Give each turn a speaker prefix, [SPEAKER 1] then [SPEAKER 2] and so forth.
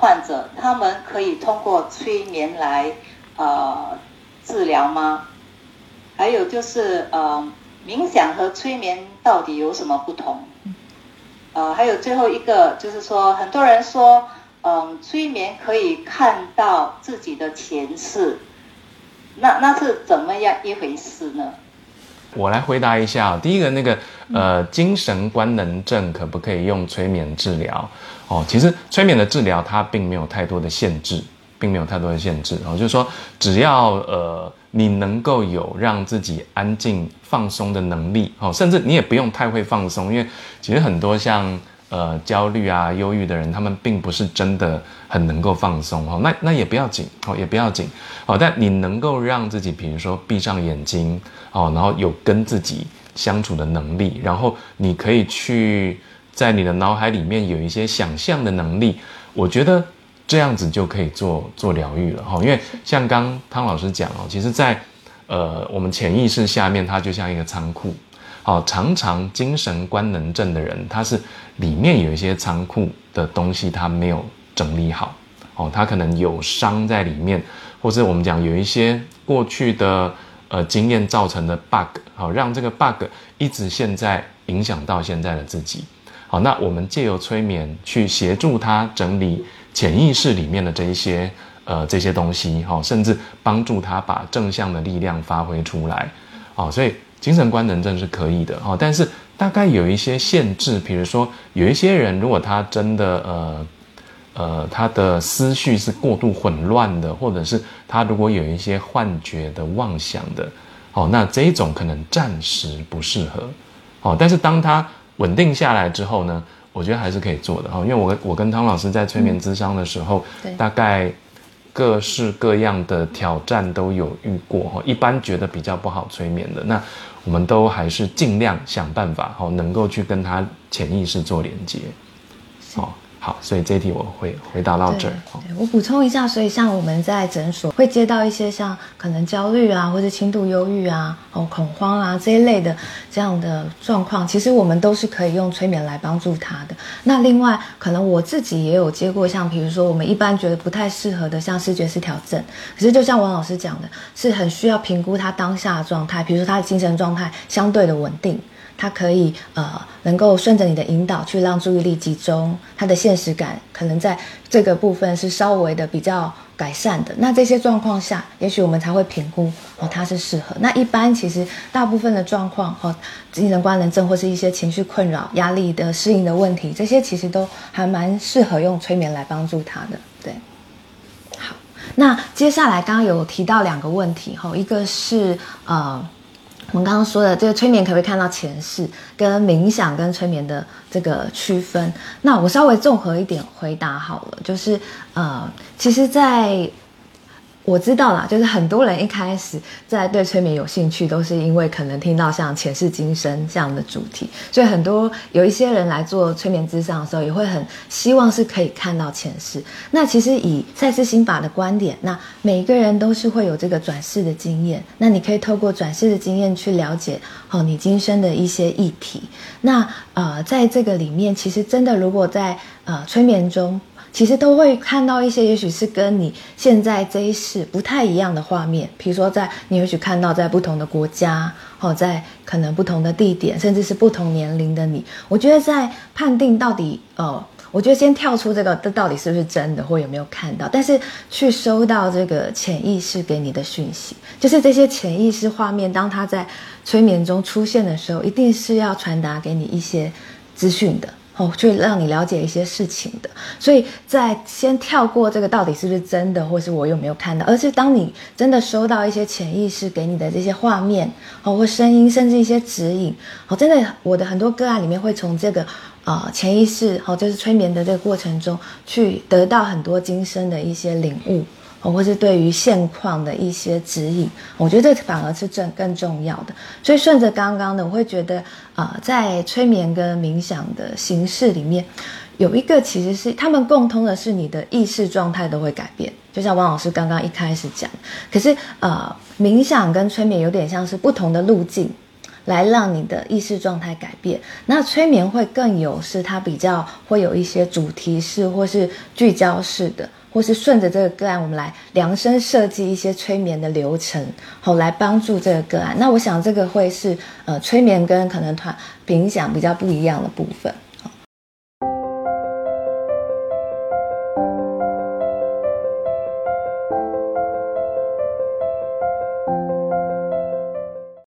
[SPEAKER 1] 患者，他们可以通过催眠来呃治疗吗？还有就是呃，冥想和催眠到底有什么不同？呃，还有最后一个就是说，很多人说，嗯，催眠可以看到自己的前世，那那是怎么样一回事呢？
[SPEAKER 2] 我来回答一下，第一个那个呃，精神官能症可不可以用催眠治疗？哦，其实催眠的治疗它并没有太多的限制，并没有太多的限制哦，就是说只要呃你能够有让自己安静放松的能力哦，甚至你也不用太会放松，因为其实很多像呃焦虑啊、忧郁的人，他们并不是真的很能够放松哦，那那也不要紧哦，也不要紧哦，但你能够让自己，比如说闭上眼睛哦，然后有跟自己相处的能力，然后你可以去。在你的脑海里面有一些想象的能力，我觉得这样子就可以做做疗愈了哈。因为像刚汤老师讲哦，其实，在呃我们潜意识下面，它就像一个仓库，好，常常精神官能症的人，他是里面有一些仓库的东西，他没有整理好，哦，他可能有伤在里面，或者我们讲有一些过去的呃经验造成的 bug，好，让这个 bug 一直现在影响到现在的自己。好，那我们借由催眠去协助他整理潜意识里面的这一些呃这些东西，哈，甚至帮助他把正向的力量发挥出来，哦，所以精神官能症是可以的，哈，但是大概有一些限制，比如说有一些人如果他真的呃呃他的思绪是过度混乱的，或者是他如果有一些幻觉的妄想的，哦，那这一种可能暂时不适合，哦，但是当他稳定下来之后呢，我觉得还是可以做的哈，因为我我跟汤老师在催眠咨商的时候，大概各式各样的挑战都有遇过哈。一般觉得比较不好催眠的，那我们都还是尽量想办法哈，能够去跟他潜意识做连接，好。好，所以这一题我会回答到这儿。
[SPEAKER 3] 我补充一下，所以像我们在诊所会接到一些像可能焦虑啊，或者轻度忧郁啊，哦恐慌啊这一类的这样的状况，其实我们都是可以用催眠来帮助他的。那另外，可能我自己也有接过，像比如说我们一般觉得不太适合的，像视觉失调症，可是就像王老师讲的，是很需要评估他当下的状态，比如说他的精神状态相对的稳定。他可以呃，能够顺着你的引导去让注意力集中，他的现现实感可能在这个部分是稍微的比较改善的。那这些状况下，也许我们才会评估哦，它是适合。那一般其实大部分的状况哦，精神官能症或是一些情绪困扰、压力的适应的问题，这些其实都还蛮适合用催眠来帮助他的。对，好，那接下来刚刚有提到两个问题哈，一个是呃。我们刚刚说的这个催眠可不可以看到前世，跟冥想跟催眠的这个区分？那我稍微综合一点回答好了，就是呃，其实，在我知道啦，就是很多人一开始在对催眠有兴趣，都是因为可能听到像前世今生这样的主题，所以很多有一些人来做催眠之上的时候，也会很希望是可以看到前世。那其实以赛斯心法的观点，那每一个人都是会有这个转世的经验，那你可以透过转世的经验去了解哦你今生的一些议题。那呃，在这个里面，其实真的如果在呃催眠中。其实都会看到一些，也许是跟你现在这一世不太一样的画面。比如说，在你也许看到在不同的国家，哦，在可能不同的地点，甚至是不同年龄的你。我觉得在判定到底，呃，我觉得先跳出这个，这到底是不是真的，或有没有看到，但是去收到这个潜意识给你的讯息，就是这些潜意识画面，当它在催眠中出现的时候，一定是要传达给你一些资讯的。哦，去让你了解一些事情的，所以在先跳过这个到底是不是真的，或是我有没有看到，而是当你真的收到一些潜意识给你的这些画面，哦，或声音，甚至一些指引，哦，真的，我的很多个案里面会从这个啊潜意识，哦，就是催眠的这个过程中去得到很多今生的一些领悟。或是对于现况的一些指引，我觉得这反而是正更重要的。所以顺着刚刚的，我会觉得啊，在催眠跟冥想的形式里面，有一个其实是他们共通的是你的意识状态都会改变。就像王老师刚刚一开始讲，可是呃，冥想跟催眠有点像是不同的路径。来让你的意识状态改变。那催眠会更有是它比较会有一些主题式或是聚焦式的。或是顺着这个个案，我们来量身设计一些催眠的流程，好来帮助这个个案。那我想这个会是呃催眠跟可能团冥想比较不一样的部分。